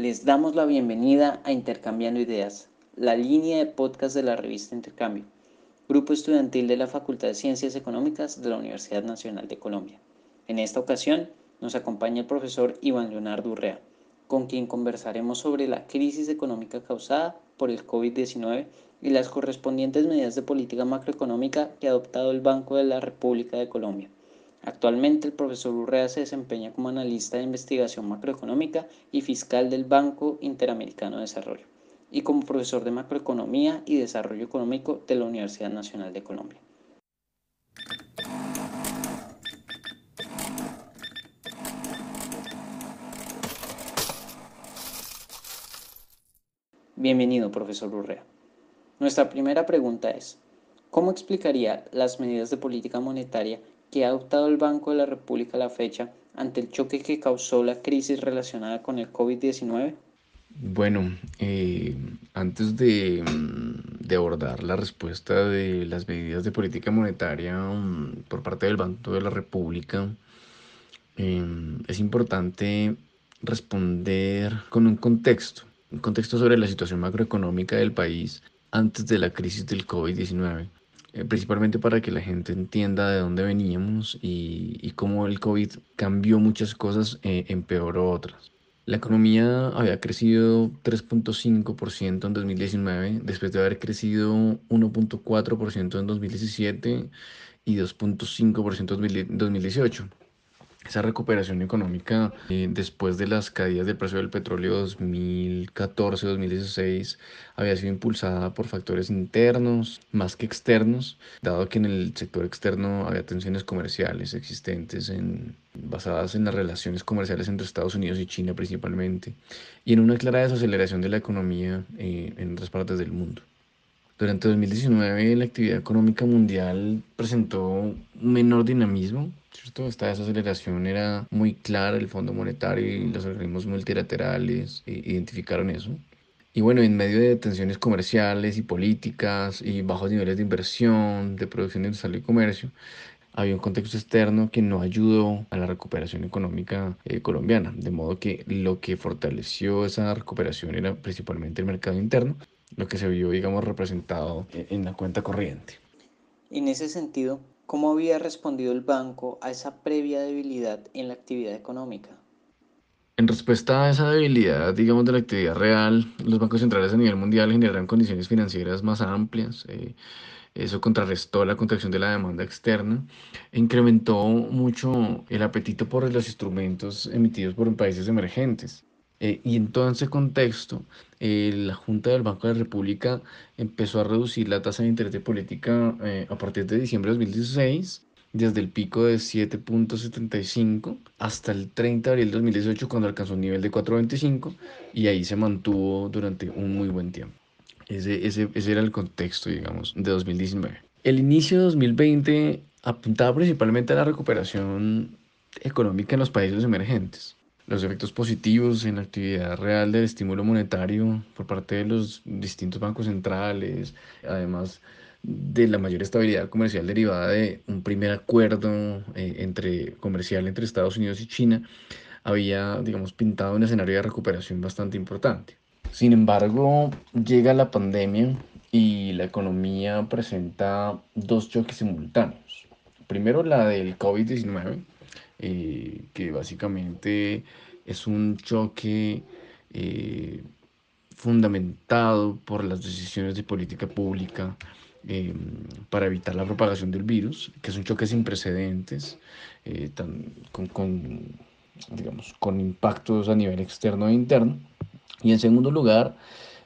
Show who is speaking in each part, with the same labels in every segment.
Speaker 1: Les damos la bienvenida a Intercambiando Ideas, la línea de podcast de la revista Intercambio, grupo estudiantil de la Facultad de Ciencias Económicas de la Universidad Nacional de Colombia. En esta ocasión nos acompaña el profesor Iván Leonardo Urrea, con quien conversaremos sobre la crisis económica causada por el COVID-19 y las correspondientes medidas de política macroeconómica que ha adoptado el Banco de la República de Colombia. Actualmente el profesor Urrea se desempeña como analista de investigación macroeconómica y fiscal del Banco Interamericano de Desarrollo y como profesor de macroeconomía y desarrollo económico de la Universidad Nacional de Colombia. Bienvenido, profesor Urrea. Nuestra primera pregunta es, ¿cómo explicaría las medidas de política monetaria que ha adoptado el Banco de la República a la fecha ante el choque que causó la crisis relacionada con el COVID-19?
Speaker 2: Bueno, eh, antes de, mm, de, abordar la respuesta de las medidas de política monetaria mm, por parte del Banco de la República, em, es importante responder con un contexto, un contexto sobre la situación macroeconómica del país antes de la crisis del COVID-19. Eh, principalmente para que la gente entienda de dónde veníamos y, cómo el COVID cambió muchas cosas, eh, empeoró otras. La economía había crecido 3.5% en 2019, después de haber crecido 1.4% en 2017 y 2.5% en 2018 esa recuperación económica eh, después de las caídas del precio del petróleo 2014-2016 había sido impulsada por factores internos más que externos, dado que en el sector externo había tensiones comerciales existentes en, basadas en las relaciones comerciales entre Estados Unidos y China principalmente, y en una clara desaceleración de la economía eh, en otras partes del mundo. Durante 2019 la actividad económica mundial presentó un menor dinamismo, ¿cierto? Esta desaceleración era muy clara, el Fondo Monetario y los organismos multilaterales eh, identificaron eso. Y bueno, en medio de tensiones comerciales y políticas y bajos niveles de inversión, de producción industrial y comercio, había un contexto externo que no ayudó a la recuperación económica eh, colombiana, de modo que lo que fortaleció esa recuperación era principalmente el mercado interno lo que se vio, digamos, representado en la cuenta corriente.
Speaker 1: En ese sentido, ¿cómo había respondido el banco a esa previa debilidad en la actividad económica?
Speaker 2: En respuesta a esa debilidad, digamos, de la actividad real, los bancos centrales a nivel mundial generaron condiciones financieras más amplias. Eh, eso contrarrestó la contracción de la demanda externa e incrementó mucho el apetito por los instrumentos emitidos por países emergentes. Eh, y en todo ese contexto, eh, la Junta del Banco de la República empezó a reducir la tasa de interés de política eh, a partir de diciembre de 2016, desde el pico de 7.75 hasta el 30 de abril de 2018, cuando alcanzó un nivel de 4.25, y ahí se mantuvo durante un muy buen tiempo. Ese, ese, ese era el contexto, digamos, de 2019. El inicio de 2020 apuntaba principalmente a la recuperación económica en los países emergentes los efectos positivos en la actividad real del estímulo monetario por parte de los distintos bancos centrales, además de la mayor estabilidad comercial derivada de un primer acuerdo eh, entre, comercial entre Estados Unidos y China, había, digamos, pintado un escenario de recuperación bastante importante. Sin embargo, llega la pandemia y la economía presenta dos choques simultáneos. Primero la del COVID-19, eh, que básicamente es un choque eh, fundamentado por las decisiones de política pública eh, para evitar la propagación del virus, que es un choque sin precedentes, con, con, digamos, con impactos a nivel externo e interno. Y en segundo lugar,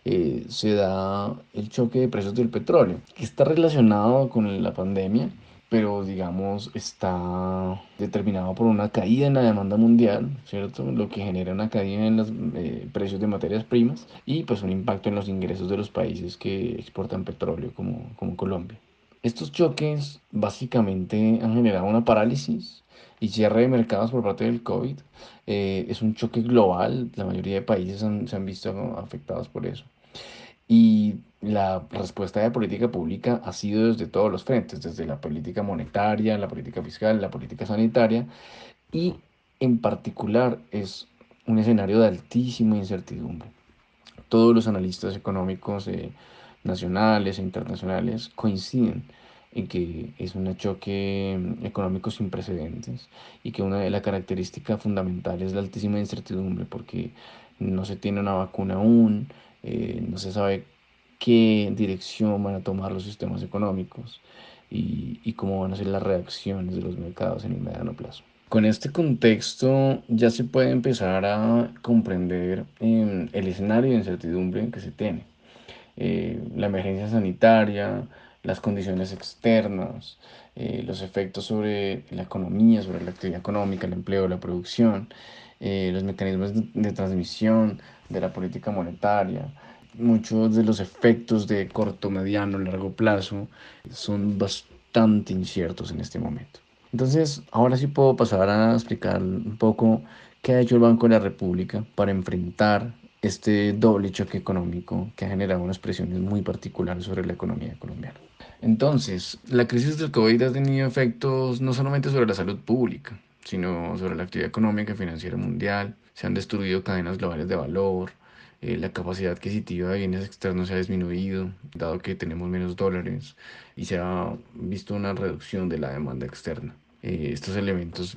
Speaker 2: se da el choque de precios del petróleo, que está relacionado con la pandemia pero digamos está determinado por una caída en la demanda mundial, ¿cierto? Lo que genera una caída en los eh, precios de materias primas y pues un impacto en los ingresos de los países que exportan petróleo como, como Colombia. Estos choques básicamente han generado una parálisis y cierre de mercados por parte del COVID. Eh, es un choque global, la mayoría de países se han visto afectados por eso. Y la respuesta de política pública ha sido desde todos los frentes, desde la política monetaria, la política fiscal, la política sanitaria, y en particular es un escenario de altísima incertidumbre. Todos los analistas económicos eh, nacionales e internacionales coinciden en que es un choque mm, económico sin precedentes y que una de las características fundamentales es la altísima incertidumbre porque no se tiene una vacuna aún, eh, no se sabe qué dirección van a tomar los sistemas económicos y, y cómo van a ser las reacciones de los mercados en el mediano plazo. Con este contexto ya se puede empezar a comprender eh, el escenario de incertidumbre que se tiene. Eh, la emergencia sanitaria, las condiciones externas, eh, los efectos sobre la economía, sobre la actividad económica, el empleo, la producción, los mecanismos de, transmisión de la política monetaria, muchos de los efectos de corto, mediano, largo plazo son bastante inciertos en este momento. Entonces, ahora sí puedo pasar a explicar un poco qué ha hecho el Banco de la República para enfrentar este doble choque económico que ha generado unas presiones muy particulares sobre la economía colombiana. Entonces, la crisis del COVID ha tenido efectos no solamente sobre la salud pública, sino sobre la actividad económica y financiera mundial. Se han destruido cadenas globales de valor, eh, la capacidad adquisitiva de bienes externos se ha disminuido, dado que tenemos menos dólares, y se ha visto una reducción de la demanda externa. Eh, estos elementos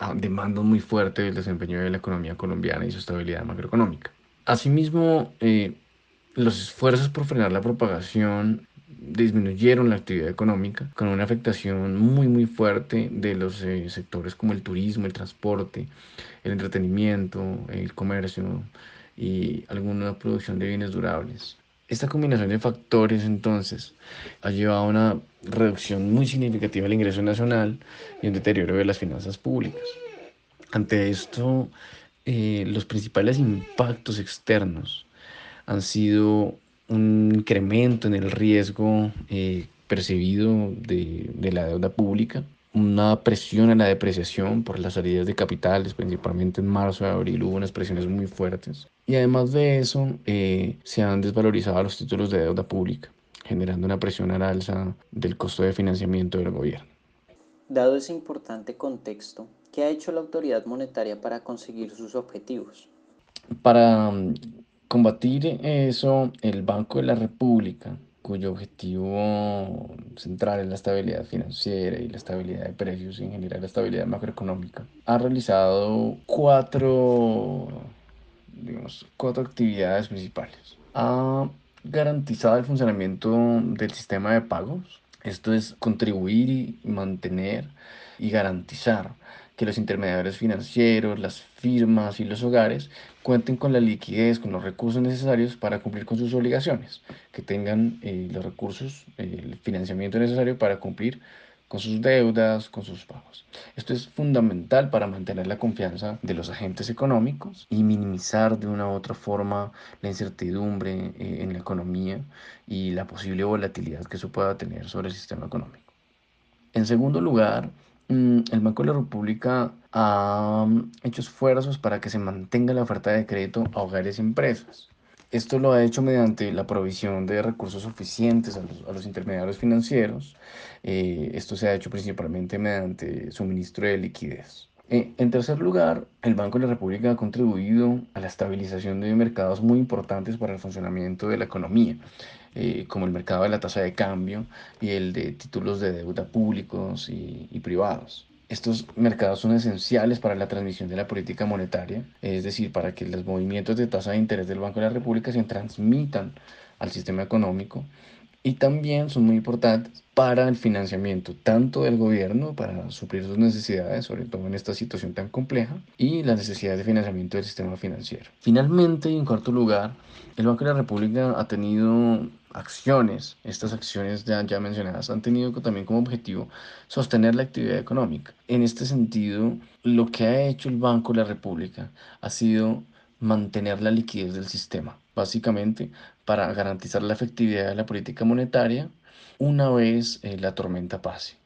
Speaker 2: ah, demandan muy fuerte el desempeño de la economía colombiana y su estabilidad macroeconómica. Asimismo, eh, los esfuerzos por frenar la propagación disminuyeron la actividad económica con una afectación muy muy fuerte de los eh, sectores como el turismo, el transporte, el entretenimiento, el comercio y alguna producción de bienes durables. Esta combinación de factores entonces ha llevado a una reducción muy significativa del ingreso nacional y un deterioro de las finanzas públicas. Ante esto, eh, los principales impactos externos han sido un incremento en el riesgo eh, percibido de, de, la deuda pública, una presión en la depreciación por las salidas de capitales, principalmente en marzo y abril hubo unas presiones muy fuertes, y además de eso, eh, se han desvalorizado los títulos de deuda pública, generando una presión al alza del costo de financiamiento del gobierno.
Speaker 1: Dado ese importante contexto, ¿qué ha hecho la autoridad monetaria para conseguir sus objetivos?
Speaker 2: Para mm, combatir eso, el Banco de la República, cuyo objetivo central es la estabilidad financiera y la estabilidad de precios y en general la estabilidad macroeconómica, ha realizado cuatro digamos, cuatro actividades principales. Ha garantizado el funcionamiento del sistema de pagos. Esto es contribuir y mantener y garantizar que los intermediarios financieros, las firmas y los hogares cuenten con la liquidez, con los recursos necesarios para cumplir con sus obligaciones, que tengan eh, los recursos, el financiamiento necesario para cumplir con sus deudas, con sus pagos. Esto es fundamental para mantener la confianza de los agentes económicos y minimizar de una u otra forma la incertidumbre eh, en la economía y la posible volatilidad que eso pueda tener sobre el sistema económico. En segundo lugar, el Banco de la República ha mm, hecho esfuerzos para que se mantenga la oferta de crédito a hogares y empresas. Esto lo ha hecho mediante la provisión de recursos suficientes a los, intermediarios financieros. Eh, esto se ha hecho principalmente mediante suministro de liquidez. Eh, en tercer lugar, el Banco de la República ha contribuido a la estabilización de mercados muy importantes para el funcionamiento de la economía, eh, como el mercado de la tasa de cambio y el de títulos de deuda públicos y privados. Estos mercados son esenciales para la transmisión de la política monetaria, es decir, para que los movimientos de tasa de interés del Banco de la República se transmitan al sistema económico y también son muy importantes para el financiamiento tanto del gobierno para suplir sus necesidades, sobre todo en esta situación tan compleja, y las necesidades de financiamiento del sistema financiero. Finalmente, y en cuarto lugar, el Banco de la República ha tenido acciones, estas acciones ya, mencionadas, han tenido también como objetivo sostener la actividad económica. En este sentido, lo que ha hecho el Banco de la República ha sido mantener la liquidez del sistema, básicamente para garantizar la efectividad de la política monetaria una vez eh, la tormenta pase.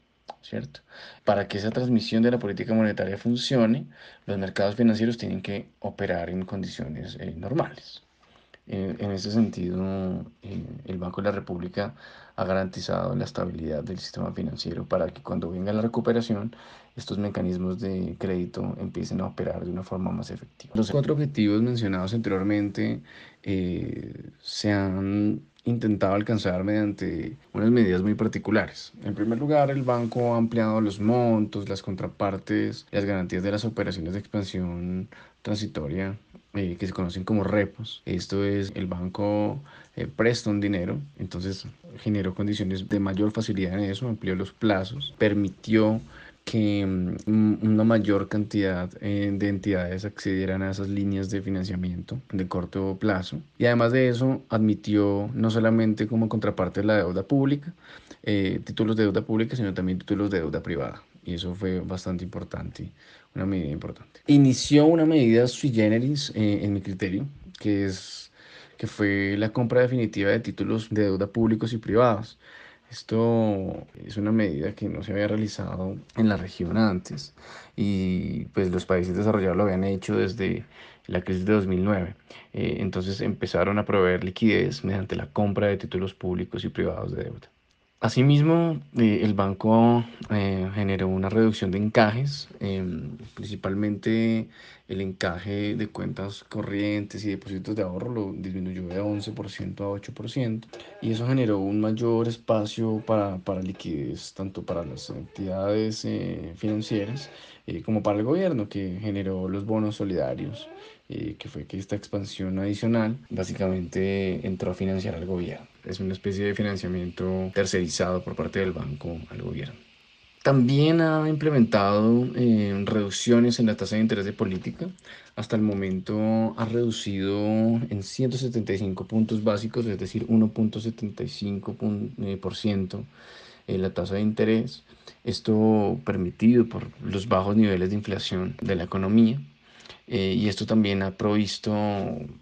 Speaker 2: ¿Cierto? Para que esa transmisión de la política monetaria funcione, los mercados financieros tienen que operar en condiciones eh, normales. En ese sentido, el Banco de la República ha garantizado la estabilidad del sistema financiero para que cuando venga la recuperación, estos mecanismos de crédito empiecen a operar de una forma más efectiva. Los cuatro objetivos mencionados anteriormente eh, se han intentado alcanzar mediante unas medidas muy particulares. En primer lugar, el banco ha ampliado los montos, las contrapartes, las garantías de las operaciones de expansión transitoria eh, que se conocen como repos. Esto es, el banco eh, presta un dinero, entonces generó condiciones de mayor facilidad en eso, amplió los plazos, permitió que mm, una mayor cantidad eh, de entidades accedieran a esas líneas de financiamiento de corto plazo. Y además de eso, admitió no solamente como contraparte de la deuda pública, eh, títulos de deuda pública, sino también títulos de deuda privada. Y eso fue bastante importante, una medida importante. Inició una medida sui generis, eh, en mi criterio, que, es, que fue la compra definitiva de títulos de deuda públicos y privados. Esto es una medida que no se había realizado en la región antes y pues los países desarrollados lo habían hecho desde la crisis de 2009. Eh, entonces empezaron a proveer liquidez mediante la compra de títulos públicos y privados de deuda. Asimismo, eh, el banco eh, generó una reducción de encajes, em, principalmente el encaje de cuentas corrientes y depósitos de ahorro lo disminuyó de 11% a 8%, y eso generó un mayor espacio para, para liquidez, tanto para las entidades eh, financieras como para el gobierno, que generó los bonos solidarios, que fue que esta expansión adicional básicamente entró a financiar al gobierno es una especie de financiamiento tercerizado por parte del banco al gobierno. También ha implementado eh, reducciones en la tasa de interés de política. Hasta el momento ha reducido en 175 puntos básicos, es decir, 1.75% eh, la tasa de interés. Esto permitido por los bajos niveles de inflación de la economía. Eh, y esto también ha provisto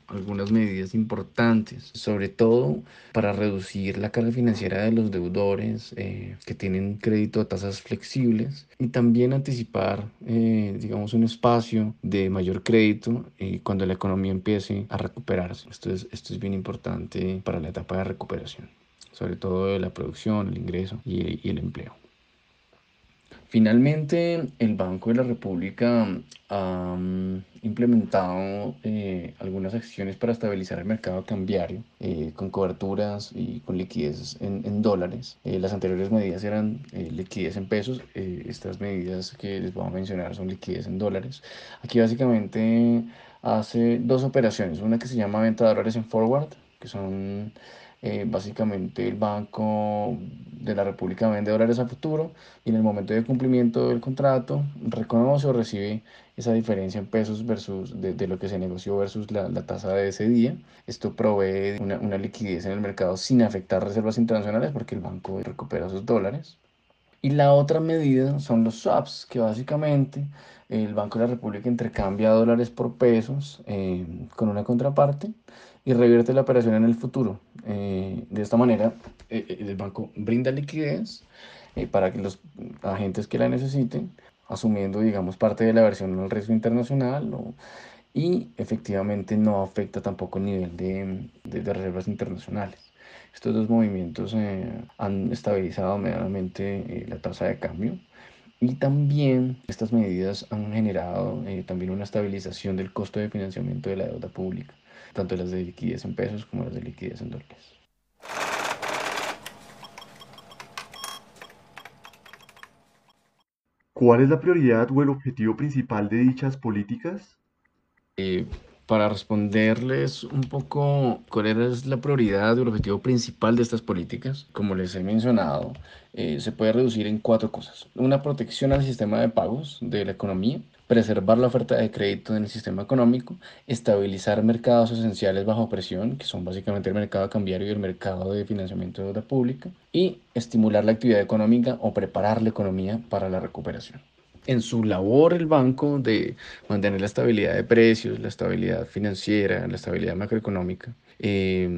Speaker 2: algunas medidas importantes, sobre todo para reducir la carga financiera de los deudores eh, que tienen crédito a tasas flexibles y también anticipar, eh, digamos, un espacio de mayor crédito cuando la economía empiece a recuperarse. Esto es, esto es bien importante para la etapa de recuperación, sobre todo de la producción, el ingreso y el empleo. Finalmente, el Banco de la República ha mm, implementado eh, algunas acciones para estabilizar el mercado cambiario eh, con coberturas y con liquidez en, dólares. Eh, las anteriores medidas eran liquidez en pesos. estas medidas que les voy a mencionar son liquidez en dólares. Aquí básicamente hace dos operaciones. Una que se llama venta de dólares en forward, que son eh, básicamente el Banco de la República vende dólares a futuro y en el momento de cumplimiento del contrato reconoce o recibe esa diferencia en pesos versus de, lo que se negoció versus la, la, tasa de ese día. Esto provee una, una liquidez en el mercado sin afectar reservas internacionales porque el banco recupera sus dólares. Y la otra medida son los swaps, que básicamente el Banco de la República intercambia dólares por pesos eh, con una contraparte y revierte la operación en el futuro. Eh, de esta manera, eh, eh, el banco brinda liquidez para que los agentes que la necesiten, asumiendo, digamos, parte de la versión al riesgo internacional y efectivamente no afecta tampoco el nivel de, de, reservas internacionales. Estos dos movimientos han estabilizado medianamente la tasa de cambio y también estas medidas han generado también una estabilización del costo de financiamiento de la deuda pública tanto las de liquidez en pesos como las de liquidez en dólares.
Speaker 3: ¿Cuál es la prioridad o el objetivo principal de dichas políticas?
Speaker 2: Eh, para responderles un poco cuál es la prioridad o el objetivo principal de estas políticas, como les he mencionado, eh, se puede reducir en cuatro cosas. Una protección al sistema de pagos de la economía, preservar la oferta de crédito en el sistema económico, estabilizar mercados esenciales bajo presión, que son básicamente el mercado cambiario y el mercado de financiamiento de deuda pública, y estimular la actividad económica o preparar la economía para la recuperación. En su labor el banco de mantener la estabilidad de precios, la estabilidad financiera, la estabilidad macroeconómica, eh,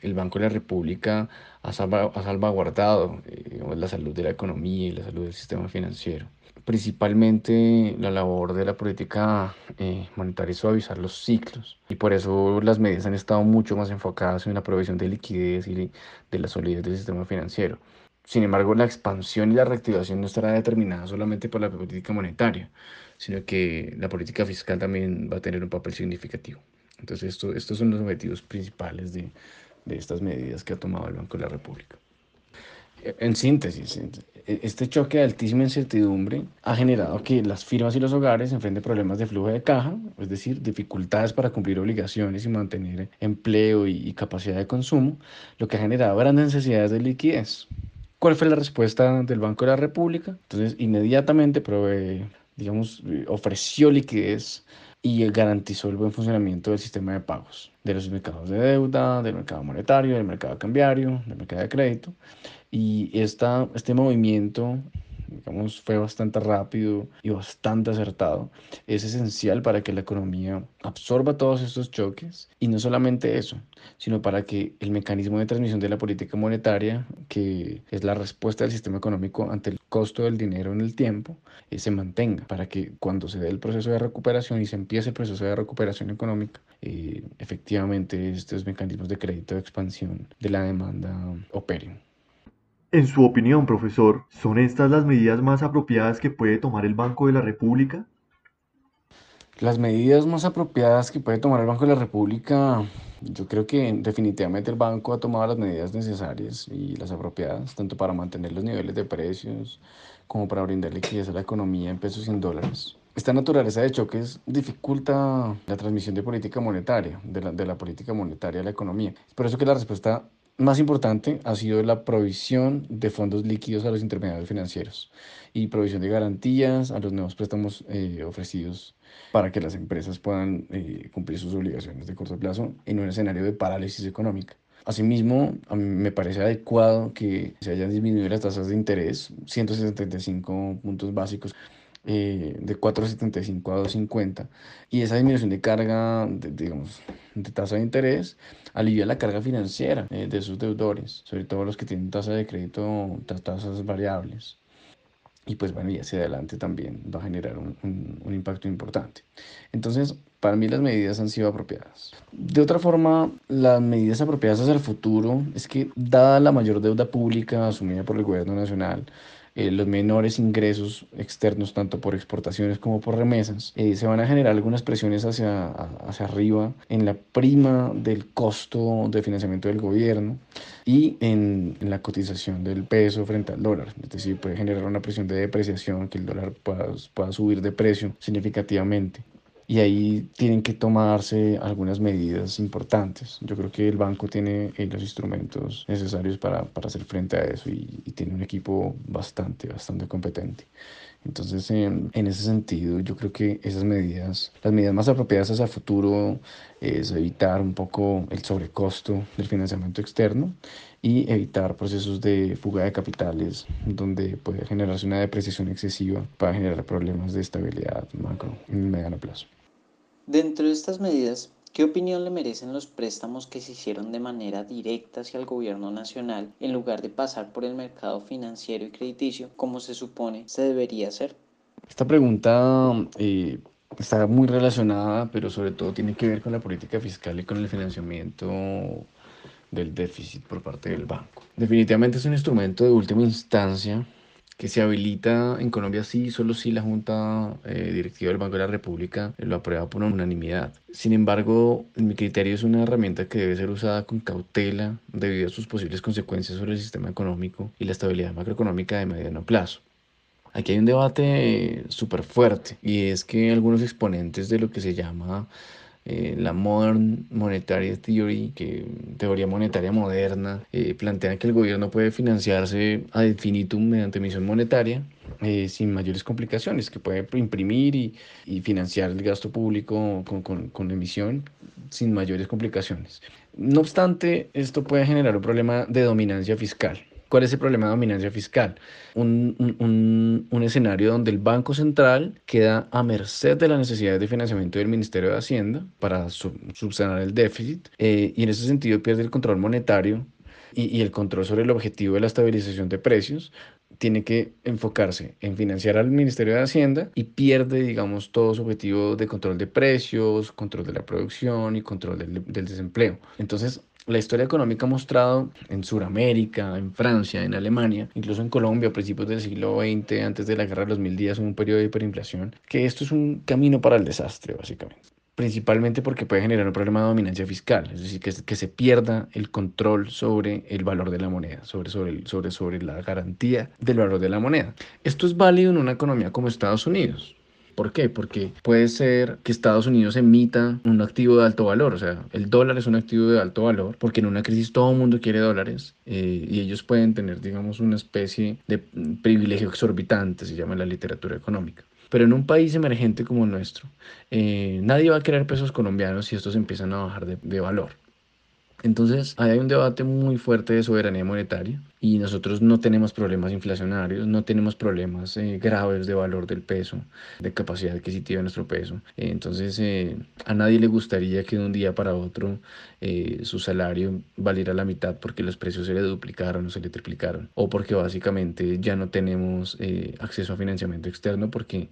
Speaker 2: el Banco de la República ha, salvaguardado eh, la salud de la economía y la salud del sistema financiero. Principalmente la labor de la política eh, monetaria es suavizar los ciclos y por eso las medidas han estado mucho más enfocadas en la provisión de liquidez y de la solidez del sistema financiero. Sin embargo, la expansión y la reactivación no estará determinada solamente por la política monetaria, sino que la política fiscal también va a tener un papel significativo. Entonces, esto, estos son los objetivos principales de, de estas medidas que ha tomado el Banco de la República. En síntesis, e, este choque de altísima incertidumbre ha generado que las firmas y los hogares enfrenten problemas de flujo de caja, es decir, dificultades para cumplir obligaciones y mantener empleo y capacidad de consumo, lo que ha generado grandes necesidades de liquidez. ¿Cuál fue la respuesta del Banco de la República? Entonces, inmediatamente provee, digamos, ofreció liquidez y garantizó el buen funcionamiento del sistema de pagos, de los mercados de deuda, del mercado monetario, del mercado cambiario, del mercado de crédito. Y esta, este movimiento digamos, fue bastante rápido y bastante acertado, es esencial para que la economía absorba todos estos choques y no solamente eso, sino para que el mecanismo de transmisión de la política monetaria, que es la respuesta del sistema económico ante el costo del dinero en el tiempo, eh, se mantenga, para que cuando se dé el proceso de recuperación y se empiece el proceso de recuperación económica, eh, efectivamente estos mecanismos de crédito de expansión de la demanda operen.
Speaker 3: En su opinión, profesor, ¿son estas las medidas más apropiadas que puede tomar el Banco de la República?
Speaker 2: Las medidas más apropiadas que puede tomar el Banco de la República, yo creo que definitivamente el banco ha tomado las medidas necesarias y las apropiadas, tanto para mantener los niveles de precios como para brindar liquidez a la economía en pesos y en dólares. Esta naturaleza de choques dificulta la transmisión de política monetaria, de la, de la política monetaria a la economía. Es por eso que la respuesta más importante ha sido la provisión de fondos líquidos a los intermediarios financieros y provisión de garantías a los nuevos préstamos eh, ofrecidos para que las empresas puedan eh, cumplir sus obligaciones de corto plazo en un escenario de parálisis económica. Asimismo, a mí me parece adecuado que se hayan disminuido las tasas de interés, 175 puntos básicos eh, de 4,75 a 2,50 y esa disminución de carga, de, digamos, de tasa de interés alivia la carga financiera eh, de sus deudores, sobre todo los que tienen tasa de crédito, tasas variables. Y pues bueno, y hacia adelante también va a generar un, un impacto importante. Entonces, para mí las medidas han sido apropiadas. De otra forma, las medidas apropiadas hacia el futuro es que, dada la mayor deuda pública asumida por el gobierno nacional, eh, los menores ingresos externos, tanto por exportaciones como por remesas, eh, se van a generar algunas presiones hacia, hacia arriba en la prima del costo de financiamiento del gobierno y en, en, la cotización del peso frente al dólar. Es decir, puede generar una presión de depreciación, que el dólar pueda, pueda subir de precio significativamente y ahí tienen que tomarse algunas medidas importantes. Yo creo que el banco tiene eh, los instrumentos necesarios para, para, hacer frente a eso y, tiene un equipo bastante, bastante competente. Entonces, en, en ese sentido, yo creo que esas medidas, las medidas más apropiadas hacia el futuro es evitar un poco el sobrecosto del financiamiento externo y evitar procesos de fuga de capitales donde puede generarse una depreciación excesiva para generar problemas de estabilidad macro en mediano plazo.
Speaker 1: Dentro de estas medidas, ¿qué opinión le merecen los préstamos que se hicieron de manera directa hacia el gobierno nacional en lugar de pasar por el mercado financiero y crediticio como se supone se debería hacer?
Speaker 2: Esta pregunta eh, está muy relacionada, pero sobre todo tiene que ver con la política fiscal y con el financiamiento del déficit por parte del banco. Definitivamente es un instrumento de última instancia que se habilita en Colombia sí, solo si la Junta eh, Directiva del Banco de la República lo aprueba por unanimidad. Sin embargo, en mi criterio es una herramienta que debe ser usada con cautela debido a sus posibles consecuencias sobre el sistema económico y la estabilidad macroeconómica de mediano plazo. Aquí hay un debate súper fuerte y es que algunos exponentes de lo que se llama eh, la Modern Monetary Theory, que teoría monetaria moderna, eh, plantean que el gobierno puede financiarse ad infinitum mediante emisión monetaria eh, sin mayores complicaciones, que puede imprimir y, y financiar el gasto público con, con, con, emisión sin mayores complicaciones. No obstante, esto puede generar un problema de dominancia fiscal. ¿Cuál es el problema de dominancia fiscal? Un, un, un, escenario donde el Banco Central queda a merced de las necesidades de financiamiento del Ministerio de Hacienda para subsanar el déficit eh, y en ese sentido pierde el control monetario y, y, el control sobre el objetivo de la estabilización de precios, tiene que enfocarse en financiar al Ministerio de Hacienda y pierde, digamos, todo su objetivo de control de precios, control de la producción y control del, del desempleo. Entonces, la historia económica ha mostrado en Sudamérica, en Francia, en Alemania, incluso en Colombia a principios del siglo XX, antes de la guerra de los mil días, un periodo de hiperinflación, que esto es un camino para el desastre, básicamente principalmente porque puede generar un problema de dominancia fiscal, es decir, que, se pierda el control sobre el valor de la moneda, sobre, sobre, sobre, sobre la garantía del valor de la moneda. Esto es válido en una economía como Estados Unidos. ¿Por qué? Porque puede ser que Estados Unidos emita un activo de alto valor, o sea, el dólar es un activo de alto valor, porque en una crisis todo el mundo quiere dólares eh, y ellos pueden tener, digamos, una especie de privilegio exorbitante, se llama en la literatura económica. Pero en un país emergente como el nuestro, eh, nadie va a querer pesos colombianos si estos empiezan a bajar de, de valor. Entonces, hay un debate muy fuerte de soberanía monetaria y nosotros no tenemos problemas inflacionarios, no tenemos problemas eh, graves de valor del peso, de capacidad adquisitiva de nuestro peso. Eh, entonces, eh, a nadie le gustaría que de un día para otro su salario valiera la mitad porque los precios se le duplicaron o se le triplicaron, o porque básicamente ya no tenemos acceso a financiamiento externo porque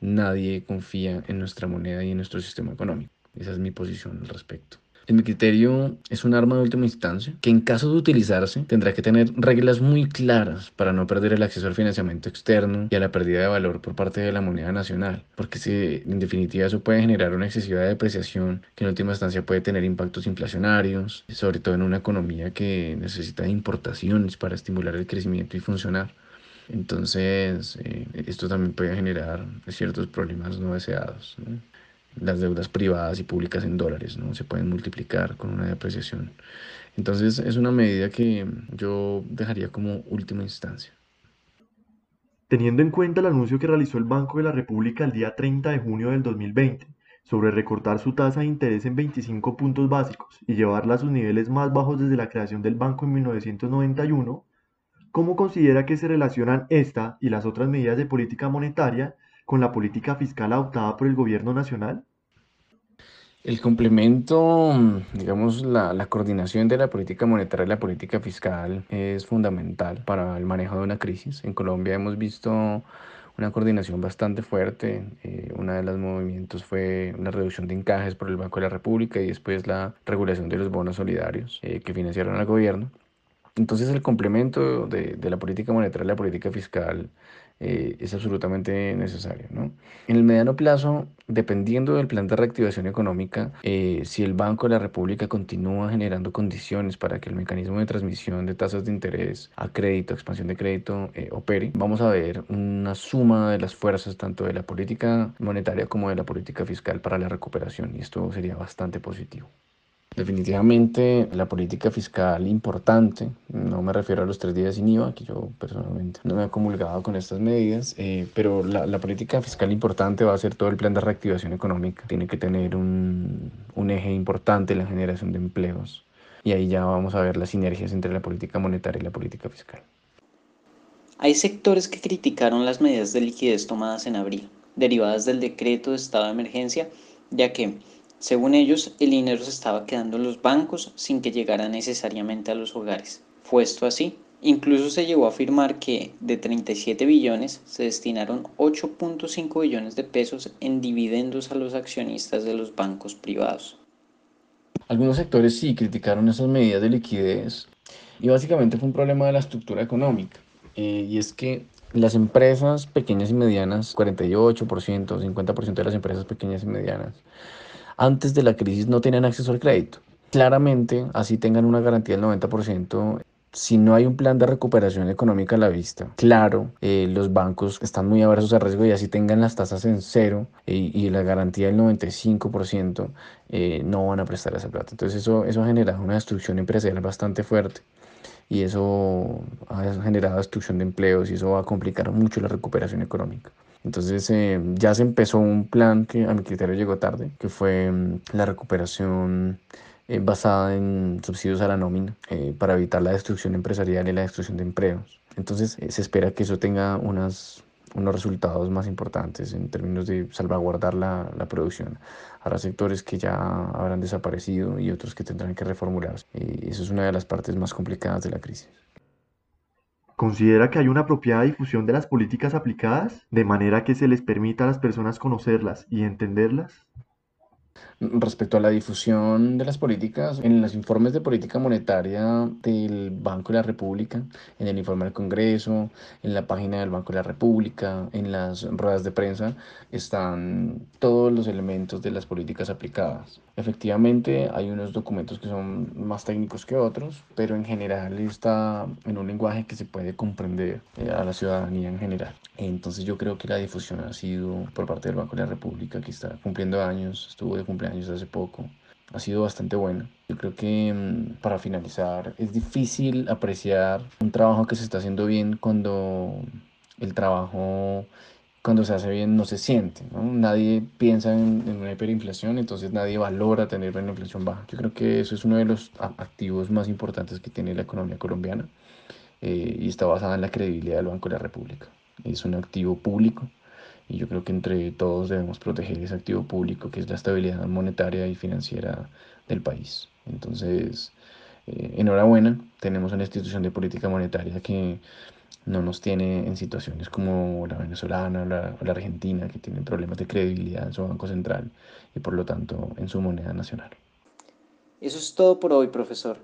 Speaker 2: nadie confía en nuestra moneda y en nuestro sistema económico. Esa es mi posición al respecto. En mi criterio, es un arma de última instancia que en caso de utilizarse tendrá que tener reglas muy claras para no perder el acceso al financiamiento externo y a la pérdida de valor por parte de la moneda nacional, porque si, en definitiva eso puede generar una excesiva depreciación que en última instancia puede tener impactos inflacionarios, sobre todo en una economía que necesita importaciones para estimular el crecimiento y funcionar. Entonces, eh, esto también puede generar ciertos problemas no deseados. ¿no? Las deudas privadas y públicas en dólares, ¿no? Se pueden multiplicar con una depreciación. Entonces es una medida que yo dejaría como última instancia.
Speaker 3: Teniendo en cuenta el anuncio que realizó el Banco de la República el día 30 de junio del 2020 sobre recortar su tasa de interés en 25 puntos básicos y llevarla a sus niveles más bajos desde la creación del banco en 1991, ¿cómo considera que se relacionan esta y las otras medidas de política monetaria con la política fiscal adoptada por el gobierno nacional?
Speaker 2: El complemento, digamos, la, la, coordinación de la política monetaria y la política fiscal es fundamental para el manejo de una crisis. En Colombia hemos visto una coordinación bastante fuerte. Eh, uno de los movimientos fue una reducción de encajes por el Banco de la República y después la regulación de los bonos solidarios eh, que financiaron al gobierno. Entonces el complemento de, de la política monetaria y la política fiscal eh, es absolutamente necesario. ¿no? En el mediano plazo, dependiendo del plan de reactivación económica, eh, si el Banco de la República continúa generando condiciones para que el mecanismo de transmisión de tasas de interés a crédito, expansión de crédito, eh, opere, vamos a ver una suma de las fuerzas tanto de la política monetaria como de la política fiscal para la recuperación y esto sería bastante positivo. Definitivamente la política fiscal importante, no me refiero a los tres días sin IVA, que yo personalmente no me he comulgado con estas medidas, eh, pero la, política fiscal importante va a ser todo el plan de reactivación económica. Tiene que tener un, un eje importante en la generación de empleos y ahí ya vamos a ver las sinergias entre la política monetaria y la política fiscal.
Speaker 1: Hay sectores que criticaron las medidas de liquidez tomadas en abril, derivadas del decreto de estado de emergencia, ya que según ellos, el dinero se estaba quedando en los bancos sin que llegara necesariamente a los hogares. Fue esto así. Incluso se llegó a afirmar que de 37 billones se destinaron 8.5 billones de pesos en dividendos a los accionistas de los bancos privados.
Speaker 2: Algunos sectores sí criticaron esas medidas de liquidez y básicamente fue un problema de la estructura económica. Eh, y es que las empresas pequeñas y medianas, 48%, 50% de las empresas pequeñas y medianas, antes de la crisis no tenían acceso al crédito. Claramente, así tengan una garantía del 90%, si no hay un plan de recuperación económica a la vista, claro, eh, los bancos están muy aversos al riesgo y así tengan las tasas en cero eh, y la garantía del 95%, eh, no van a prestar esa plata. Entonces eso, eso ha generado una destrucción empresarial bastante fuerte y eso ha generado destrucción de empleos y eso va a complicar mucho la recuperación económica. Entonces eh, ya se empezó un plan que a mi criterio llegó tarde, que fue mm, la recuperación eh, basada en subsidios a la nómina eh, para evitar la destrucción empresarial y la destrucción de empleos. Entonces se espera que eso tenga unas, unos resultados más importantes en términos de salvaguardar la, la producción. Habrá sectores que ya habrán desaparecido y otros que tendrán que reformularse. Y eso es una de las partes más complicadas de la crisis.
Speaker 3: ¿Considera que hay una apropiada difusión de las políticas aplicadas, de manera que se les permita a las personas conocerlas y entenderlas?
Speaker 2: Respecto a la difusión de las políticas, en los informes de política monetaria del Banco de la República, en el informe del Congreso, en la página del Banco de la República, en las ruedas de prensa, están todos los elementos de las políticas aplicadas. Efectivamente, hay unos documentos que son más técnicos que otros, pero en general está en un lenguaje que se puede comprender eh, a la ciudadanía en general. Entonces yo creo que la difusión ha sido por parte del Banco de la República, que está cumpliendo años, estuvo de cumpleaños hace poco, ha sido bastante buena. Yo creo que mm, para finalizar es difícil apreciar un trabajo que se está haciendo bien cuando el trabajo cuando se hace bien no se siente, ¿no? Nadie piensa en, en, una hiperinflación, entonces nadie valora tener una inflación baja. Yo creo que eso es uno de los activos más importantes que tiene la economía colombiana eh, y está basada en la credibilidad del Banco de la República. Es un activo público y yo creo que entre todos debemos proteger ese activo público que es la estabilidad monetaria y financiera del país. Entonces, eh, enhorabuena, tenemos una institución de política monetaria que no nos tiene en situaciones como la venezolana o la, la, argentina, que tienen problemas de credibilidad en su banco central y por lo tanto en su moneda nacional.
Speaker 1: Eso es todo por hoy, profesor.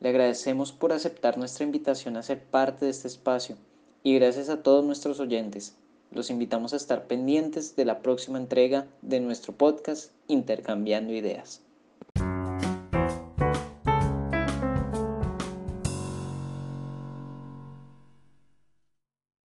Speaker 1: Le agradecemos por aceptar nuestra invitación a ser parte de este espacio y gracias a todos nuestros oyentes. Los invitamos a estar pendientes de la próxima entrega de nuestro podcast Intercambiando Ideas.